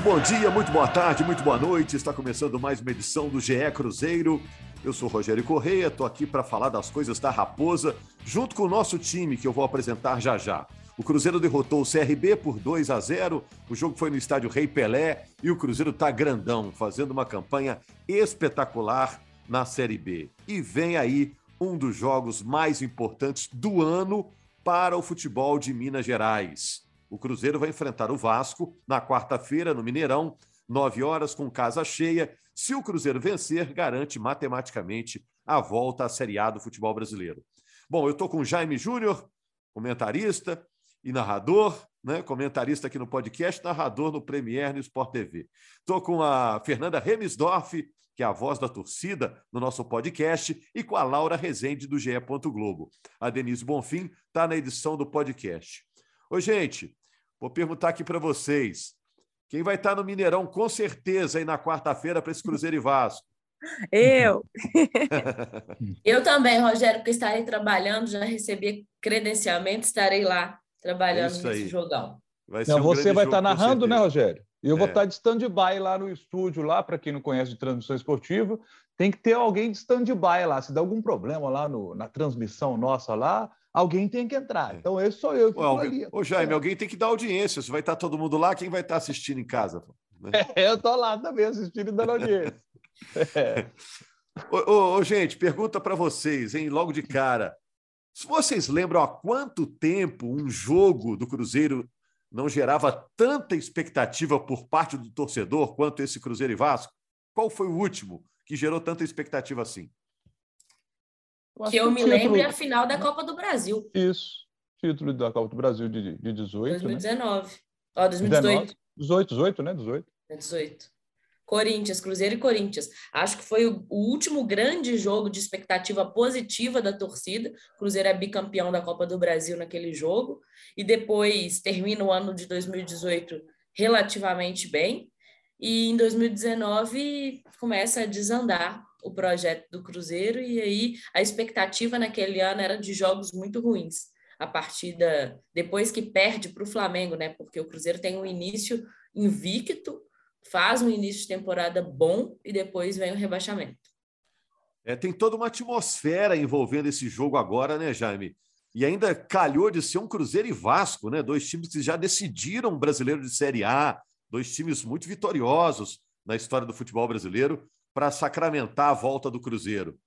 Muito bom dia, muito boa tarde, muito boa noite. Está começando mais uma edição do GE Cruzeiro. Eu sou Rogério Correia, estou aqui para falar das coisas da Raposa, junto com o nosso time que eu vou apresentar já já. O Cruzeiro derrotou o CRB por 2 a 0. O jogo foi no estádio Rei Pelé e o Cruzeiro está grandão, fazendo uma campanha espetacular na Série B. E vem aí um dos jogos mais importantes do ano para o futebol de Minas Gerais. O Cruzeiro vai enfrentar o Vasco na quarta-feira, no Mineirão, nove horas, com casa cheia. Se o Cruzeiro vencer, garante matematicamente a volta à Série A do futebol brasileiro. Bom, eu estou com Jaime Júnior, comentarista e narrador, né? comentarista aqui no podcast, narrador no Premier no Sport TV. Estou com a Fernanda Remisdorf, que é a voz da torcida no nosso podcast, e com a Laura Rezende, do GE. Globo. A Denise Bonfim está na edição do podcast. Ô, gente, Vou perguntar aqui para vocês. Quem vai estar no Mineirão com certeza aí na quarta-feira para esse Cruzeiro e Vasco? Eu. Eu também, Rogério, porque estarei trabalhando, já recebi credenciamento, estarei lá trabalhando Isso nesse aí. jogão. Vai ser Não, um você vai jogo, estar com narrando, né. Rogério? E eu vou É. estar de stand-by lá no estúdio, lá, para quem não conhece de transmissão esportiva. Tem que ter alguém de stand-by lá. Se der algum problema lá no- na transmissão nossa lá, alguém tem que entrar. É. Então, esse sou eu que estou ali. Ô, Jaime, alguém tem que dar audiência. Se vai estar todo mundo lá, quem vai estar assistindo em casa? Né? É, eu estou lá também assistindo e dando audiência. É. Ô, ô, ô, gente, pergunta para vocês, hein, logo de cara. Se vocês lembram há quanto tempo um jogo do Cruzeiro não gerava tanta expectativa por parte do torcedor quanto esse Cruzeiro e Vasco? Qual foi o último que gerou tanta expectativa assim? Que eu me título- lembro é a final da Copa do Brasil, Isso. Título da Copa do Brasil de, de 18. né? 2019. Ó, 2018. 18, 18, né? 18. É 18. Corinthians, Cruzeiro e Corinthians. Acho que foi o, último grande jogo de expectativa positiva da torcida. Cruzeiro é bicampeão da Copa do Brasil naquele jogo. E depois termina o ano de 2018 relativamente bem. E em 2019 começa a desandar o projeto do Cruzeiro. E aí a expectativa naquele ano era de jogos muito ruins. A partida, depois que perde para o Flamengo, né? Porque o Cruzeiro tem um início invicto faz um início de temporada bom e depois vem o rebaixamento. É, tem toda uma atmosfera envolvendo esse jogo agora, né, Jaime? E ainda calhou de ser um Cruzeiro e Vasco, né? Dois times que já decidiram o brasileiro de Série A, dois times muito vitoriosos na história do futebol brasileiro para sacramentar a volta do Cruzeiro.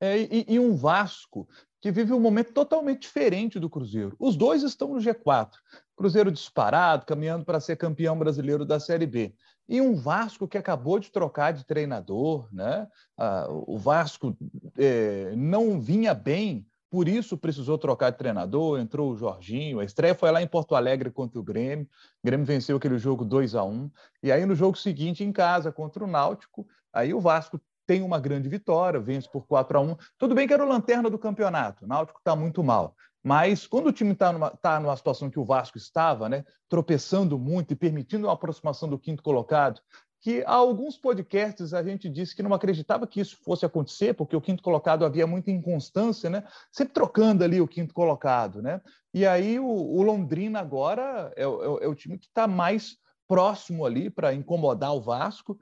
É, e, e um Vasco que vive um momento totalmente diferente do Cruzeiro. Os dois estão no G4. Cruzeiro disparado, caminhando para ser campeão brasileiro da Série B. E um Vasco que acabou de trocar de treinador, né? Ah, o Vasco eh, não vinha bem, por isso precisou trocar de treinador. Entrou o Jorginho, a estreia foi lá em Porto Alegre contra o Grêmio. O Grêmio venceu aquele jogo 2 a 1 E aí, no jogo seguinte, em casa, contra o Náutico, aí o Vasco tem uma grande vitória, vence por 4 a 1 Tudo bem que era o lanterna do campeonato, o Náutico está muito mal. Mas quando o time está numa, tá numa situação que o Vasco estava, né, tropeçando muito e permitindo uma aproximação do quinto colocado, que há alguns podcasts a gente disse que não acreditava que isso fosse acontecer, porque o quinto colocado havia muita inconstância, né? Sempre trocando ali o quinto colocado, né? E aí o, o Londrina agora é, é é o time que está mais próximo ali para incomodar o Vasco.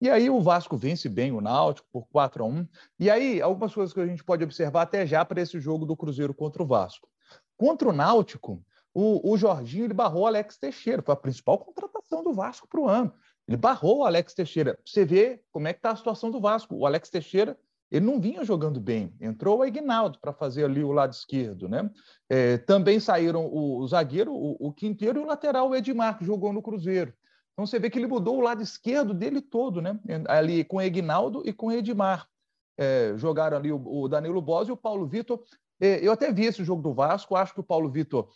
E aí o Vasco vence bem o Náutico por 4 a 1. E aí algumas coisas que a gente pode observar até já para esse jogo do Cruzeiro contra o Vasco. Contra o Náutico, o, o Jorginho ele barrou Alex Teixeira, foi a principal contratação do Vasco para o ano. Ele barrou o Alex Teixeira. Você vê como é que está a situação do Vasco. O Alex Teixeira ele não vinha jogando bem. Entrou o Aguinaldo para fazer ali o lado esquerdo, né? É, também saíram o, o zagueiro, o, o Quinteiro e o lateral o Edmar, que jogou no Cruzeiro. Então você vê que ele mudou o lado esquerdo dele todo, né? Ali com o Egnaldo e com o Edmar. É, jogaram ali o, o Danilo Bos e o Paulo Vitor. É, eu até vi esse jogo do Vasco, acho que o Paulo Vitor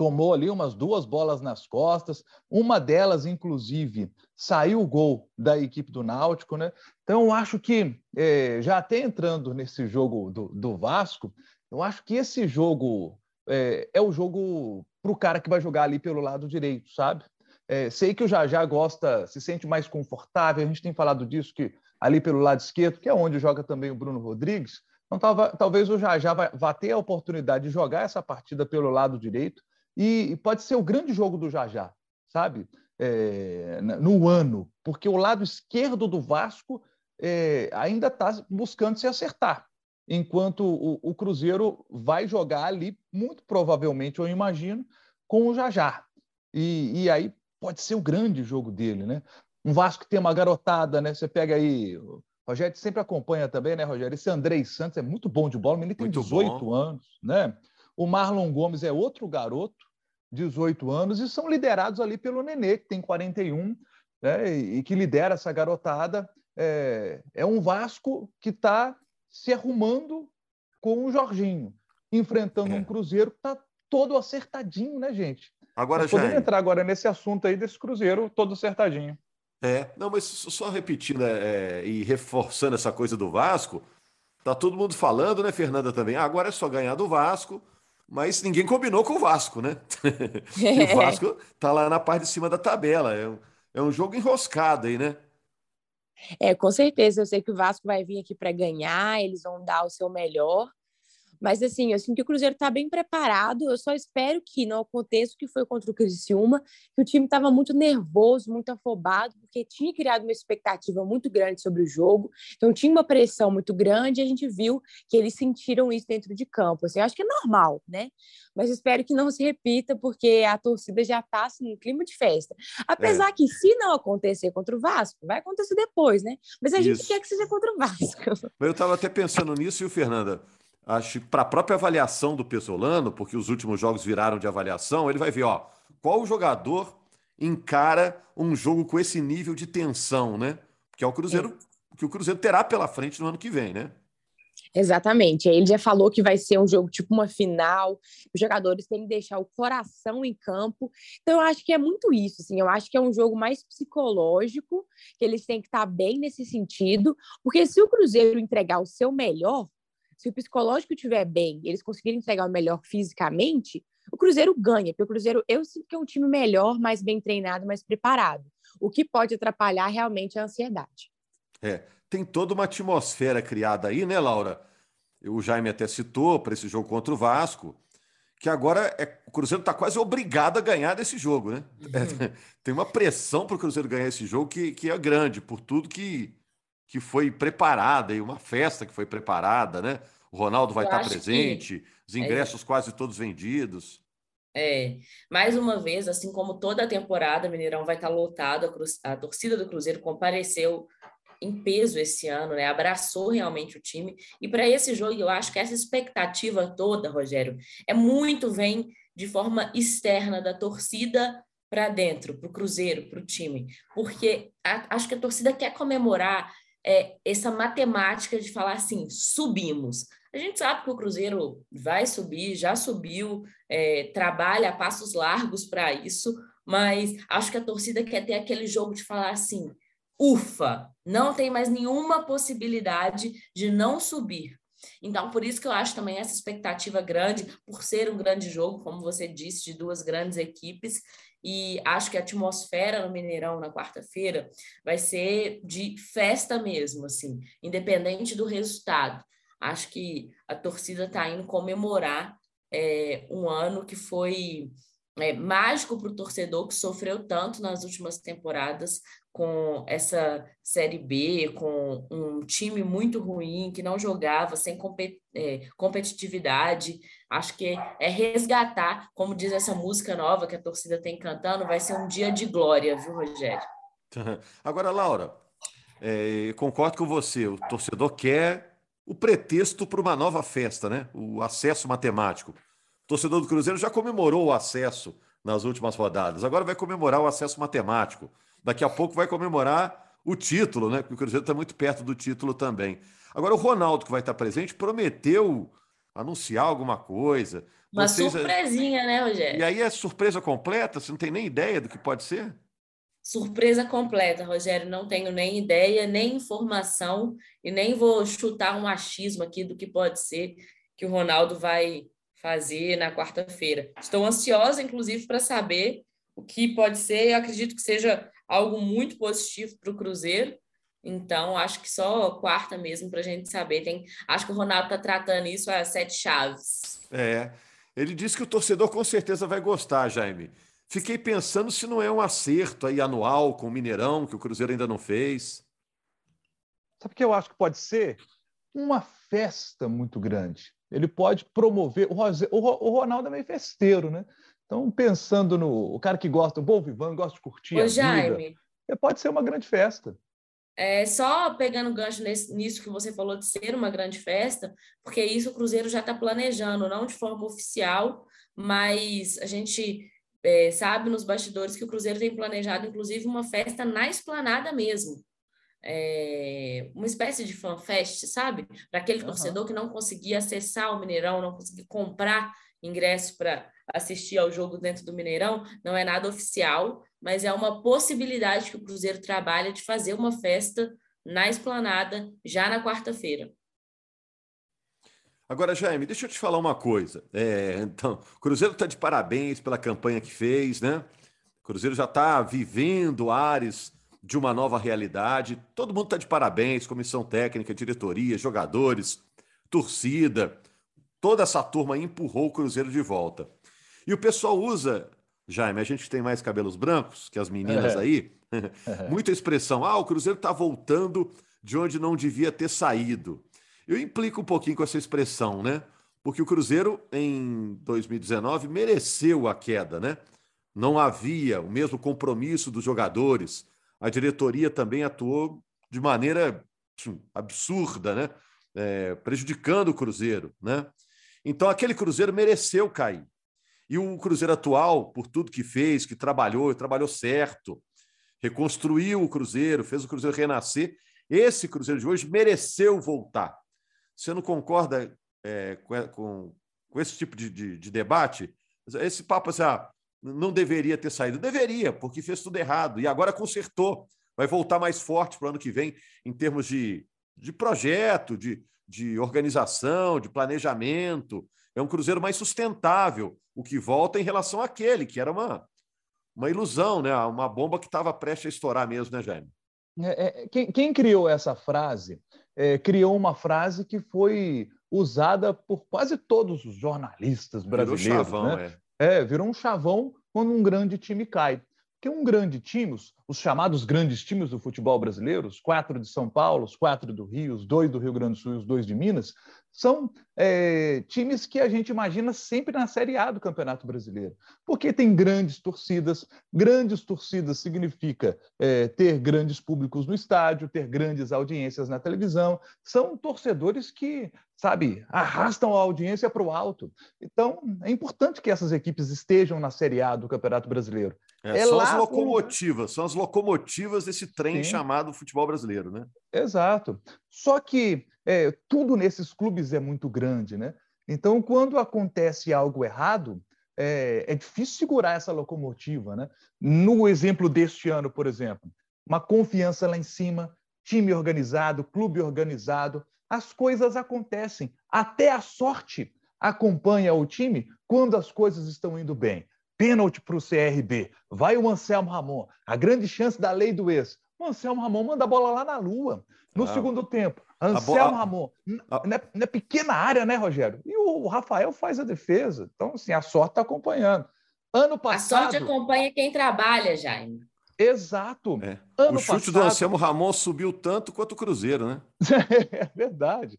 tomou ali umas duas bolas nas costas, uma delas, inclusive, saiu o gol da equipe do Náutico, né? Então, eu acho que, é, já até entrando nesse jogo do, do Vasco, eu acho que esse jogo é, é o jogo para o cara que vai jogar ali pelo lado direito, sabe? É, sei que o Jajá gosta, se sente mais confortável, a gente tem falado disso, que ali pelo lado esquerdo, que é onde joga também o Bruno Rodrigues, então talvez o Jajá vá ter a oportunidade de jogar essa partida pelo lado direito, e, pode ser o grande jogo do Jajá, sabe? É, no ano, porque o lado esquerdo do Vasco é, ainda está buscando se acertar, enquanto o, o, Cruzeiro vai jogar ali, muito provavelmente, eu imagino, com o Jajá. E, e aí pode ser o grande jogo dele, né? Um Vasco que tem uma garotada, né? Você pega aí. O Rogério sempre acompanha também, né, Rogério? Esse Andrei Santos é muito bom de bola, mas ele tem muito 18 bom. anos, né? O Marlon Gomes é outro garoto, 18 anos, e são liderados ali pelo Nenê, que tem 41, né, e que lidera essa garotada. É, é um Vasco que está se arrumando com o Jorginho, enfrentando é. um Cruzeiro que está todo acertadinho, né, gente? Agora já. Podemos entrar agora nesse assunto aí desse Cruzeiro todo acertadinho. É, não, mas só repetindo é, e reforçando essa coisa do Vasco, tá todo mundo falando, né, Fernanda, também. Ah, agora é só ganhar do Vasco, mas ninguém combinou com o Vasco, né? o Vasco tá lá na parte de cima da tabela. É um, é um jogo enroscado aí, né? É, com certeza. Eu sei que o Vasco vai vir aqui para ganhar, eles vão dar o seu melhor. Mas, assim, eu sinto que o Cruzeiro está bem preparado. Eu só espero que não aconteça o que foi contra o Criciúma, que o time estava muito nervoso, muito afobado, porque tinha criado uma expectativa muito grande sobre o jogo. Então, tinha uma pressão muito grande e a gente viu que eles sentiram isso dentro de campo. Assim, eu acho que é normal, né? Mas espero que não se repita, porque a torcida já está assim, em clima de festa. Apesar é. que, se não acontecer contra o Vasco, vai acontecer depois, né? Mas a gente quer que seja contra o Vasco. Eu estava até pensando nisso, o Fernanda? Acho que para a própria avaliação do Pesolano, porque os últimos jogos viraram de avaliação, ele vai ver, ó, qual jogador encara um jogo com esse nível de tensão, né? Que é o Cruzeiro, é. que o Cruzeiro terá pela frente no ano que vem, né? Exatamente. Ele já falou que vai ser um jogo tipo uma final. Os jogadores têm que deixar o coração em campo. Então, eu acho que é muito isso. Assim. Eu acho que é um jogo mais psicológico, que eles têm que estar bem nesse sentido. Porque se o Cruzeiro entregar o seu melhor, se o psicológico estiver bem e eles conseguirem entregar o melhor fisicamente, o Cruzeiro ganha, porque o Cruzeiro eu sinto que é um time melhor, mais bem treinado, mais preparado. O que pode atrapalhar realmente é a ansiedade. É, tem toda uma atmosfera criada aí, né, Laura? O Jaime até citou para esse jogo contra o Vasco, que agora é, o Cruzeiro está quase obrigado a ganhar desse jogo, né? Uhum. É, tem uma pressão para o Cruzeiro ganhar esse jogo que, que é grande, por tudo que, que foi preparada e uma festa que foi preparada, né? O Ronaldo vai Eu estar presente, os é ingressos é... quase todos vendidos. É, mais uma vez, assim como toda a temporada, Mineirão vai estar lotado, a, cruz, a torcida do Cruzeiro compareceu em peso esse ano, né? Abraçou realmente o time. E para esse jogo, eu acho que essa expectativa toda, Rogério, é muito vem de forma externa da torcida para dentro, para o Cruzeiro, para o time. Porque a, acho que a torcida quer comemorar é, essa matemática de falar assim: subimos. A gente sabe que o Cruzeiro vai subir, já subiu, é, trabalha a passos largos para isso, mas acho que a torcida quer ter aquele jogo de falar assim: ufa, não tem mais nenhuma possibilidade de não subir. Então, por isso que eu acho também essa expectativa grande, por ser um grande jogo, como você disse, de duas grandes equipes, e acho que a atmosfera no Mineirão na quarta-feira vai ser de festa mesmo, assim, independente do resultado. Acho que a torcida está indo comemorar é, um ano que foi é, mágico para o torcedor que sofreu tanto nas últimas temporadas com essa Série B, com um time muito ruim, que não jogava, sem compet é, competitividade. Acho que é resgatar, como diz essa música nova que a torcida tem cantando, vai ser um dia de glória, viu, Rogério? Agora, Laura, é, concordo com você, o torcedor quer o pretexto para uma nova festa, né? O acesso matemático. Torcedor do Cruzeiro já comemorou o acesso nas últimas rodadas, agora vai comemorar o acesso matemático. Daqui a pouco vai comemorar o título, né? Porque o Cruzeiro está muito perto do título também. Agora, o Ronaldo, que vai estar presente, prometeu anunciar alguma coisa. Uma Vocês... surpresinha, né, Rogério? E aí é surpresa completa? Você não tem nem ideia do que pode ser? Surpresa completa, Rogério. Não tenho nem ideia, nem informação e nem vou chutar um achismo aqui do que pode ser que o Ronaldo vai fazer na quarta-feira. Estou ansiosa, inclusive, para saber o que pode ser. Eu acredito que seja algo muito positivo para o Cruzeiro. Então, acho que só quarta mesmo para a gente saber. Tem, acho que o Ronaldo está tratando isso a sete chaves. É. Ele disse que o torcedor com certeza vai gostar, Jaime. Fiquei pensando se não é um acerto aí anual com o Mineirão, que o Cruzeiro ainda não fez. Sabe o que eu acho que pode ser? Uma festa muito grande. Ele pode promover. O Ronaldo é meio festeiro, né? Então, pensando no o cara que gosta, o bom vivando, gosta de curtir Ô, a Jaime, vida, pode ser uma grande festa. É, só pegando gancho nesse, nisso que você falou de ser uma grande festa, porque isso o Cruzeiro já está planejando, não de forma oficial, mas a gente é, sabe nos bastidores que o Cruzeiro tem planejado, inclusive, uma festa na esplanada mesmo. É, uma espécie de fanfest, sabe? Para aquele uhum. torcedor que não conseguia acessar o Mineirão, não conseguia comprar ingresso para assistir ao jogo dentro do Mineirão, não é nada oficial, mas é uma possibilidade que o Cruzeiro trabalha de fazer uma festa na esplanada já na quarta-feira. Agora, Jaime, deixa eu te falar uma coisa. É, então, o Cruzeiro está de parabéns pela campanha que fez, né? O Cruzeiro já está vivendo ares de uma nova realidade. Todo mundo está de parabéns, comissão técnica, diretoria, jogadores, torcida. Toda essa turma empurrou o Cruzeiro de volta. E o pessoal usa, Jaime, a gente tem mais cabelos brancos que as meninas é. aí, muita expressão. Ah, o Cruzeiro está voltando de onde não devia ter saído. Eu implico um pouquinho com essa expressão, né? Porque o Cruzeiro, em 2019, mereceu a queda, né? Não havia o mesmo compromisso dos jogadores. A diretoria também atuou de maneira absurda, né? É, prejudicando o Cruzeiro, né? Então aquele Cruzeiro mereceu cair. E o Cruzeiro atual, por tudo que fez, que trabalhou, trabalhou certo, reconstruiu o Cruzeiro, fez o Cruzeiro renascer, esse Cruzeiro de hoje mereceu voltar. Você não concorda é, com, com, com, esse tipo de, de, de, debate? Esse papo assim, ah, não deveria ter saído. Deveria, porque fez tudo errado e agora consertou. Vai voltar mais forte para o ano que vem em termos de, de projeto, de, de organização, de planejamento. É um Cruzeiro mais sustentável, o que volta em relação àquele, que era uma, uma ilusão, né? uma bomba que estava prestes a estourar mesmo, né, Jaime? É, é, quem, quem, criou essa frase é, criou uma frase que foi usada por quase todos os jornalistas brasileiros. Virou chavão, né? É. Virou um chavão quando um grande time cai. Porque um grande time, os chamados grandes times do futebol brasileiro, os quatro de São Paulo, os quatro do Rio, os dois do Rio Grande do Sul e os dois de Minas, são é, times que a gente imagina sempre na Série A do Campeonato Brasileiro, porque tem grandes torcidas. Grandes torcidas significa é, ter grandes públicos no estádio, ter grandes audiências na televisão. São torcedores que sabe, arrastam a audiência para o alto. Então, é importante que essas equipes estejam na Série A do Campeonato Brasileiro. É, é são as locomotivas, são as locomotivas desse trem Sim. chamado futebol brasileiro, né? Exato. Só que é, tudo nesses clubes é muito grande, né? Então, quando acontece algo errado, é, é difícil segurar essa locomotiva, né? No exemplo deste ano, por exemplo, uma confiança lá em cima, time organizado, clube organizado, as coisas acontecem. Até a sorte acompanha o time quando as coisas estão indo bem. Pênalti para o CRB. Vai o Anselmo Ramon. A grande chance da lei do ex. O Anselmo Ramon manda a bola lá na lua. No ah. segundo tempo, Anselmo Ramon. A... Não, é, não é pequena área, né, Rogério? E o Rafael faz a defesa. Então, assim, a sorte está acompanhando. Ano passado. A sorte acompanha quem trabalha, Jaime. Exato. É. o chute passado... do Anselmo Ramon subiu tanto quanto o Cruzeiro, né? é verdade.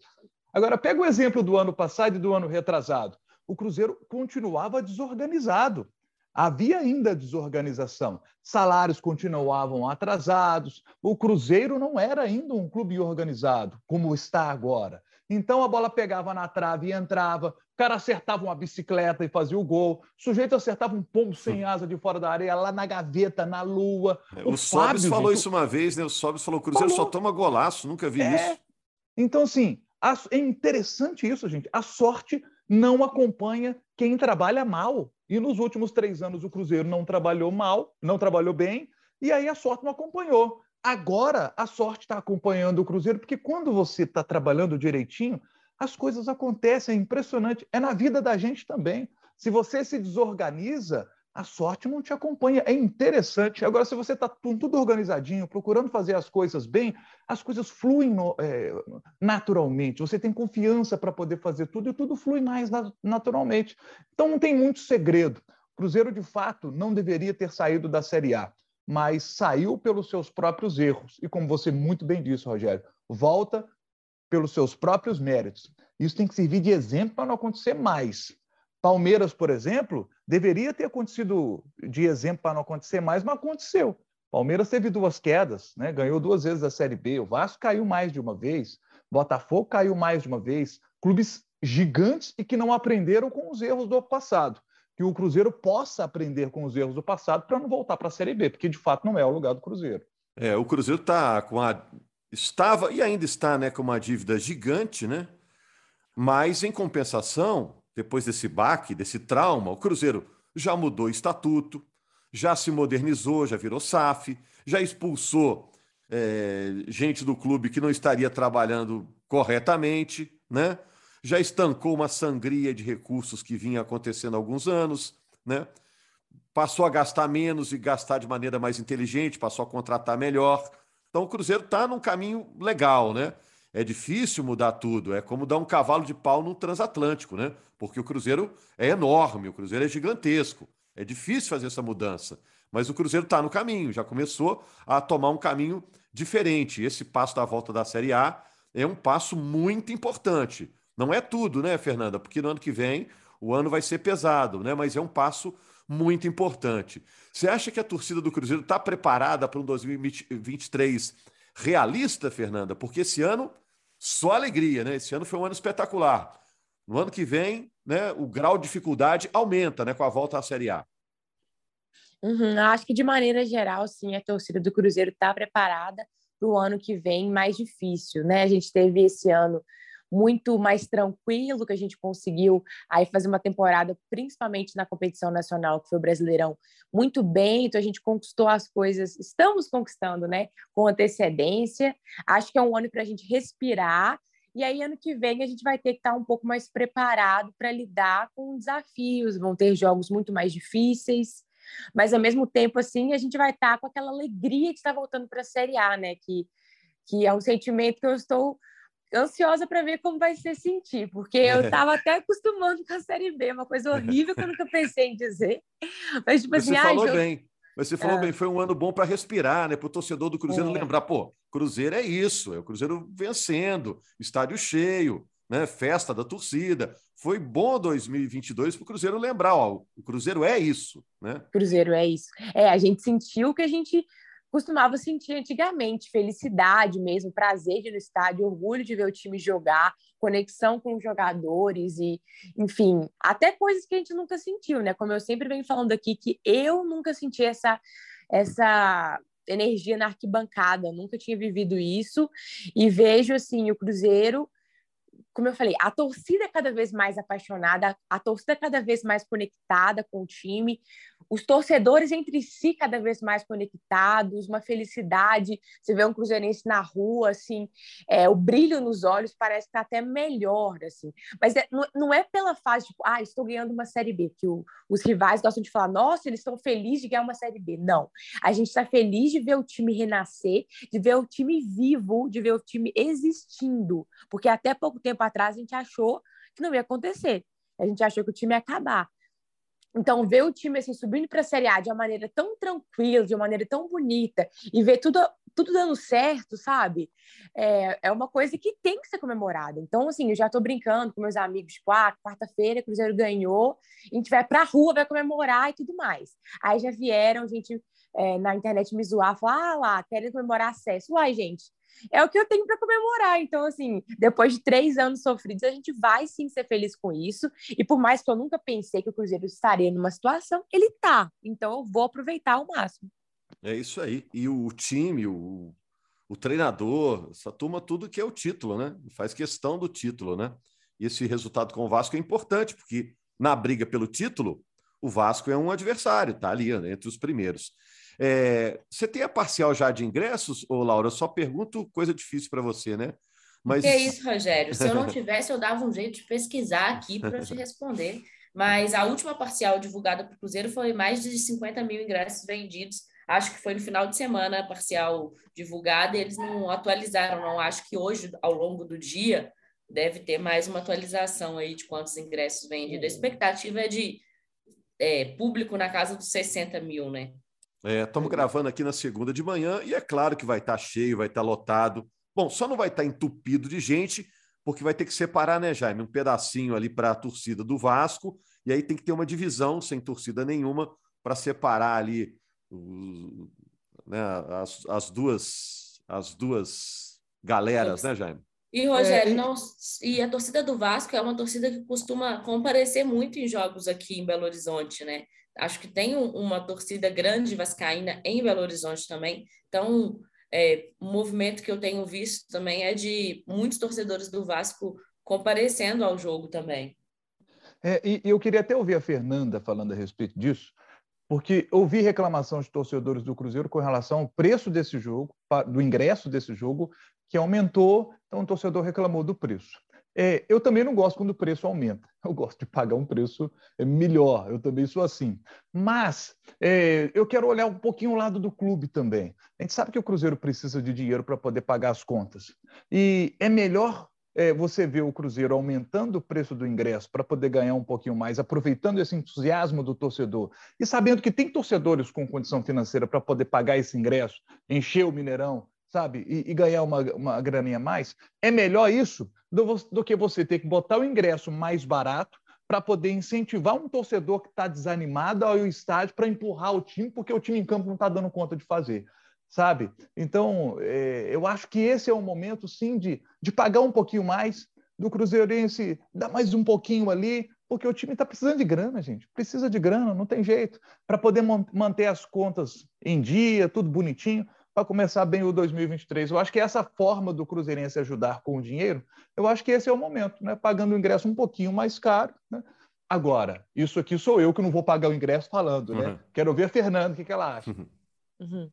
Agora, pega o exemplo do ano passado e do ano retrasado. O Cruzeiro continuava desorganizado. Havia ainda desorganização. Salários continuavam atrasados. O Cruzeiro não era ainda um clube organizado, como está agora. Então a bola pegava na trave e entrava, cara acertava uma bicicleta e fazia o gol. O sujeito acertava um pombo sem asa de fora da areia, lá na gaveta, na lua. É, o, o Sobis falou gente... isso uma vez, né? O Sobis falou: o Cruzeiro falou. só toma golaço, nunca vi é. isso. Então, assim, é interessante isso, gente. A sorte não acompanha quem trabalha mal. E nos últimos três anos o Cruzeiro não trabalhou mal, não trabalhou bem, e aí a sorte não acompanhou. Agora a sorte está acompanhando o Cruzeiro, porque quando você está trabalhando direitinho, as coisas acontecem, é impressionante. É na vida da gente também. Se você se desorganiza, a sorte não te acompanha. É interessante. Agora, se você está tudo organizadinho, procurando fazer as coisas bem, as coisas fluem no, é, naturalmente. Você tem confiança para poder fazer tudo e tudo flui mais naturalmente. Então, não tem muito segredo. Cruzeiro, de fato, não deveria ter saído da Série A, mas saiu pelos seus próprios erros. E como você muito bem disse, Rogério, volta pelos seus próprios méritos. Isso tem que servir de exemplo para não acontecer mais. Palmeiras, por exemplo, deveria ter acontecido de exemplo para não acontecer mais, mas aconteceu. Palmeiras teve duas quedas, né? ganhou duas vezes a Série B. O Vasco caiu mais de uma vez. Botafogo caiu mais de uma vez. Clubes gigantes e que não aprenderam com os erros do passado. Que o Cruzeiro possa aprender com os erros do passado para não voltar para a Série B, porque de fato não é o lugar do Cruzeiro. É, o Cruzeiro está com a. Estava e ainda está né, com uma dívida gigante, né? Mas, em compensação, depois desse baque, desse trauma, o Cruzeiro já mudou estatuto, já se modernizou, já virou SAF, já expulsou é, gente do clube que não estaria trabalhando corretamente, né? já estancou uma sangria de recursos que vinha acontecendo há alguns anos, né? passou a gastar menos e gastar de maneira mais inteligente, passou a contratar melhor. Então o Cruzeiro está num caminho legal, né? É difícil mudar tudo. É como dar um cavalo de pau no transatlântico, né? Porque o Cruzeiro é enorme, o Cruzeiro é gigantesco. É difícil fazer essa mudança. Mas o Cruzeiro está no caminho, já começou a tomar um caminho diferente. Esse passo da volta da Série A é um passo muito importante. Não é tudo, né, Fernanda? Porque no ano que vem o ano vai ser pesado, né? Mas é um passo muito importante. Você acha que a torcida do Cruzeiro está preparada para um 2023 realista, Fernanda? Porque esse ano só alegria, né? Esse ano foi um ano espetacular. No ano que vem, né, o grau de dificuldade aumenta, né, com a volta à Série A. Uhum, acho que de maneira geral, sim, a torcida do Cruzeiro está preparada para o ano que vem mais difícil, né? A gente teve esse ano muito mais tranquilo, que a gente conseguiu aí fazer uma temporada, principalmente na competição nacional, que foi o Brasileirão, muito bem, então a gente conquistou as coisas, estamos conquistando, né, com antecedência. Acho que é um ano para a gente respirar e aí, ano que vem, a gente vai ter que estar um pouco mais preparado para lidar com desafios, vão ter jogos muito mais difíceis, mas ao mesmo tempo, assim, a gente vai estar com aquela alegria de estar voltando para a Série A, né? Que, que é um sentimento que eu estou ansiosa para ver como vai ser sentir, porque eu estava até acostumando com a Série B, uma coisa horrível que eu nunca pensei em dizer. Mas, tipo Você assim, falou ah, bem. Mas você falou é. bem, foi um ano bom para respirar, né? Para o torcedor do Cruzeiro é. lembrar, pô, Cruzeiro é isso, é o Cruzeiro vencendo, estádio cheio, né? Festa da torcida. Foi bom 2022 para o Cruzeiro lembrar, ó, o Cruzeiro é isso, né? Cruzeiro é isso. É, a gente sentiu que a gente costumava sentir antigamente felicidade mesmo, prazer de ir no estádio, orgulho de ver o time jogar, conexão com os jogadores e, enfim, até coisas que a gente nunca sentiu, né? Como eu sempre venho falando aqui, que eu nunca senti essa, essa energia na arquibancada, nunca tinha vivido isso e vejo assim o Cruzeiro como eu falei, a torcida é cada vez mais apaixonada, a torcida é cada vez mais conectada com o time, os torcedores entre si cada vez mais conectados, uma felicidade. Você vê um cruzeirense na rua, assim, é, o brilho nos olhos parece que tá até melhor, assim. Mas é, não, não, é pela fase, tipo, ah, estou ganhando uma Série B, que o, os rivais gostam de falar, nossa, eles estão felizes de ganhar uma Série B. Não. A gente está feliz de ver o time renascer, de ver o time vivo, de ver o time existindo. Porque até pouco tempo atrás a gente achou que não ia acontecer. A gente achou que o time ia acabar. Então, ver o time assim, subindo para a Série A de uma maneira tão tranquila, de uma maneira tão bonita, e ver tudo, tudo dando certo, sabe? É, é uma coisa que tem que ser comemorada. Então, assim, eu já estou brincando com meus amigos, tipo, ah, quarta-feira, Cruzeiro ganhou, a gente vai para a rua, vai comemorar e tudo mais. Aí já vieram, gente é, na internet me zoar, falar, ah lá, querem comemorar acesso. Uai, gente, é o que eu tenho para comemorar. Então, assim, depois de três anos sofridos, a gente vai sim ser feliz com isso. E por mais que eu nunca pensei que o Cruzeiro estaria numa situação, ele tá. Então, eu vou aproveitar ao máximo. É isso aí. E o time, o, o treinador, essa turma, tudo que é o título, né? Faz questão do título, né? E esse resultado com o Vasco é importante, porque na briga pelo título, o Vasco é um adversário, tá ali né, entre os primeiros. É, você tem a parcial já de ingressos, ô Laura? Eu só pergunto coisa difícil para você, né? Mas... Que é isso, Rogério? Se eu não tivesse, eu dava um jeito de pesquisar aqui para te responder. Mas a última parcial divulgada para o Cruzeiro foi mais de 50 mil ingressos vendidos. Acho que foi no final de semana a parcial divulgada e eles não atualizaram, não. Acho que hoje, ao longo do dia, deve ter mais uma atualização aí de quantos ingressos vendidos. A expectativa é de é, público na casa dos 60 mil, né? Estamos é, gravando aqui na segunda de manhã e é claro que vai estar tá cheio, vai estar tá lotado. Bom, só não vai estar tá entupido de gente, porque vai ter que separar, né, Jaime? Um pedacinho ali para a torcida do Vasco, e aí tem que ter uma divisão sem torcida nenhuma para separar ali né, as, as, duas as duas galeras, né, Jaime? E, Rogério, é, não, e a torcida do Vasco é uma torcida que costuma comparecer muito em jogos aqui em Belo Horizonte, né? Acho que tem uma torcida grande vascaína em Belo Horizonte também. Então, é, um movimento que eu tenho visto também é de muitos torcedores do Vasco comparecendo ao jogo também. É, e, e eu queria até ouvir a Fernanda falando a respeito disso, porque ouvi reclamação de torcedores do Cruzeiro com relação ao preço desse jogo, do ingresso desse jogo, que aumentou, então o torcedor reclamou do preço. É, eu também não gosto quando o preço aumenta. Eu gosto de pagar um preço é, melhor. Eu também sou assim. Mas é, eu quero olhar um pouquinho o lado do clube também. A gente sabe que o Cruzeiro precisa de dinheiro para poder pagar as contas. E é melhor é, você ver o Cruzeiro aumentando o preço do ingresso para poder ganhar um pouquinho mais, aproveitando esse entusiasmo do torcedor e sabendo que tem torcedores com condição financeira para poder pagar esse ingresso, encher o Mineirão, sabe, e, e ganhar uma, uma graninha a mais, é melhor isso do, do que você ter que botar o ingresso mais barato para poder incentivar um torcedor que está desanimado ao estádio para empurrar o time, porque o time em campo não está dando conta de fazer, sabe? Então, é, eu acho que esse é o momento, sim, de, de pagar um pouquinho mais do Cruzeirense, dar mais um pouquinho ali, porque o time está precisando de grana, gente. Precisa de grana, não tem jeito. Para poder manter as contas em dia, tudo bonitinho para começar bem o 2023. Eu acho que essa forma do Cruzeirense ajudar com o dinheiro, eu acho que esse é o momento, né? pagando o ingresso um pouquinho mais caro. Né? Agora, isso aqui sou eu que não vou pagar o ingresso falando, né? Uhum. Quero ver a Fernanda, o que, que ela acha. Uhum. uhum.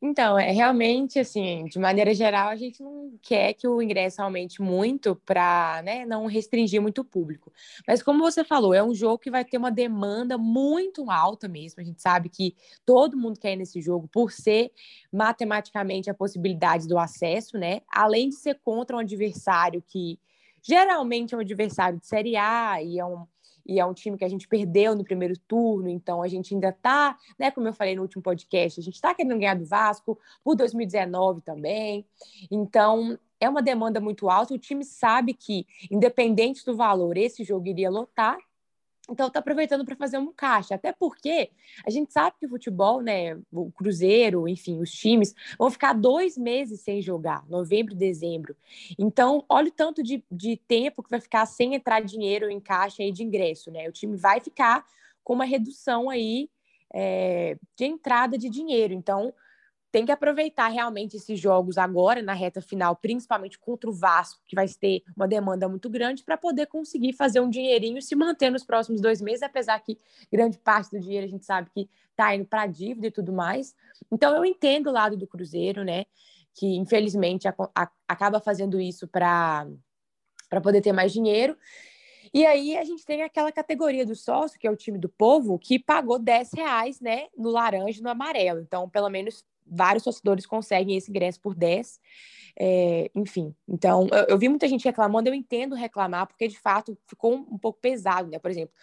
Então, é realmente assim, de maneira geral, a gente não quer que o ingresso aumente muito para né, não restringir muito o público. Mas como você falou, é um jogo que vai ter uma demanda muito alta mesmo. A gente sabe que todo mundo quer ir nesse jogo por ser matematicamente a possibilidade do acesso, né? Além de ser contra um adversário que geralmente é um adversário de Série A e é um e é um time que a gente perdeu no primeiro turno, então a gente ainda está, né, como eu falei no último podcast, a gente está querendo ganhar do Vasco por 2019 também. Então, é uma demanda muito alta, o time sabe que, independente do valor, esse jogo iria lotar, então, está aproveitando para fazer um caixa. Até porque a gente sabe que o futebol, né, o Cruzeiro, enfim, os times, vão ficar dois meses sem jogar, novembro dezembro. Então, olha o tanto de, de tempo que vai ficar sem entrar dinheiro em caixa aí de ingresso, né? O time vai ficar com uma redução aí é, de entrada de dinheiro. Então, tem que aproveitar realmente esses jogos agora, na reta final, principalmente contra o Vasco, que vai ter uma demanda muito grande, para poder conseguir fazer um dinheirinho se manter nos próximos dois meses, apesar que grande parte do dinheiro a gente sabe que está indo para dívida e tudo mais. Então, eu entendo o lado do Cruzeiro, né? Que infelizmente a, a, acaba fazendo isso para poder ter mais dinheiro. E aí a gente tem aquela categoria do sócio, que é o time do povo, que pagou 10 reais, né, no laranja e no amarelo. Então, pelo menos vários torcedores conseguem esse ingresso por 10. É, enfim, então eu, eu, vi muita gente reclamando, eu entendo reclamar, porque de fato ficou um, um pouco pesado, né? Por exemplo,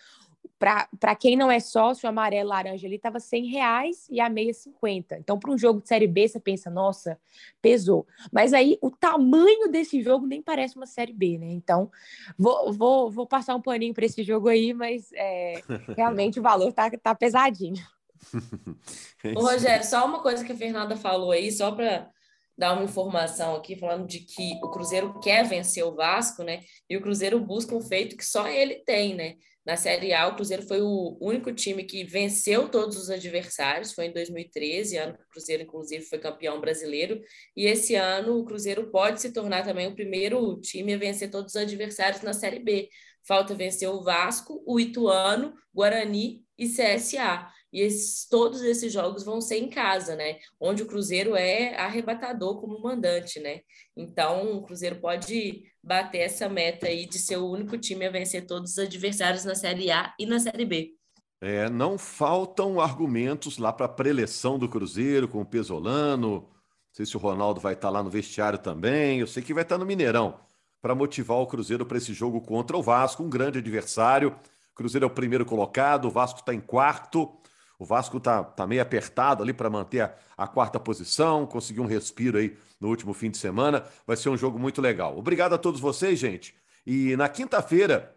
para quem não é sócio, o amarelo laranja ali estava 100 reais e a meia 50. Então, para um jogo de Série B, você pensa, nossa, pesou. Mas aí o tamanho desse jogo nem parece uma Série B, né? Então, vou, vou, vou passar um paninho para esse jogo aí, mas é, realmente o valor tá, tá pesadinho. Ô, Rogério, só uma coisa que a Fernanda falou aí, só para dar uma informação aqui, falando de que o Cruzeiro quer vencer o Vasco, né? E o Cruzeiro busca um feito que só ele tem, né? Na Série A, o Cruzeiro foi o único time que venceu todos os adversários, foi em 2013, ano que o Cruzeiro, inclusive, foi campeão brasileiro. E esse ano, o Cruzeiro pode se tornar também o primeiro time a vencer todos os adversários na Série B Falta vencer o Vasco, o Ituano, Guarani e CSA. E esses, todos esses jogos vão ser em casa, né? Onde o Cruzeiro é arrebatador como mandante, né? Então, o Cruzeiro pode bater essa meta aí de ser o único time a vencer todos os adversários na Série A e na Série B. É, não faltam argumentos lá para a preleção do Cruzeiro com o Pesolano. Não sei se o Ronaldo vai estar tá lá no vestiário também. Eu sei que vai estar tá no Mineirão para motivar o Cruzeiro para esse jogo contra o Vasco, um grande adversário. O Cruzeiro é o primeiro colocado, o Vasco está em quarto. O Vasco está tá meio apertado ali para manter a, a, quarta posição, conseguiu um respiro aí no último fim de semana. Vai ser um jogo muito legal. Obrigado a todos vocês, gente. E na quinta-feira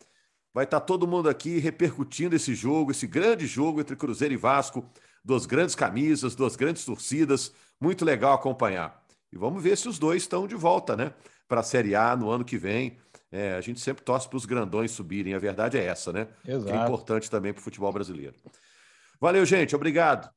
vai estar tá todo mundo aqui repercutindo esse jogo, esse grande jogo entre Cruzeiro e Vasco, duas grandes camisas, duas grandes torcidas. Muito legal acompanhar. E vamos ver se os dois estão de volta, né? Para a Série A no ano que vem. É, a gente sempre torce para os grandões subirem. A verdade é essa, né? Exato. Que é importante também para o futebol brasileiro. Valeu, gente. Obrigado.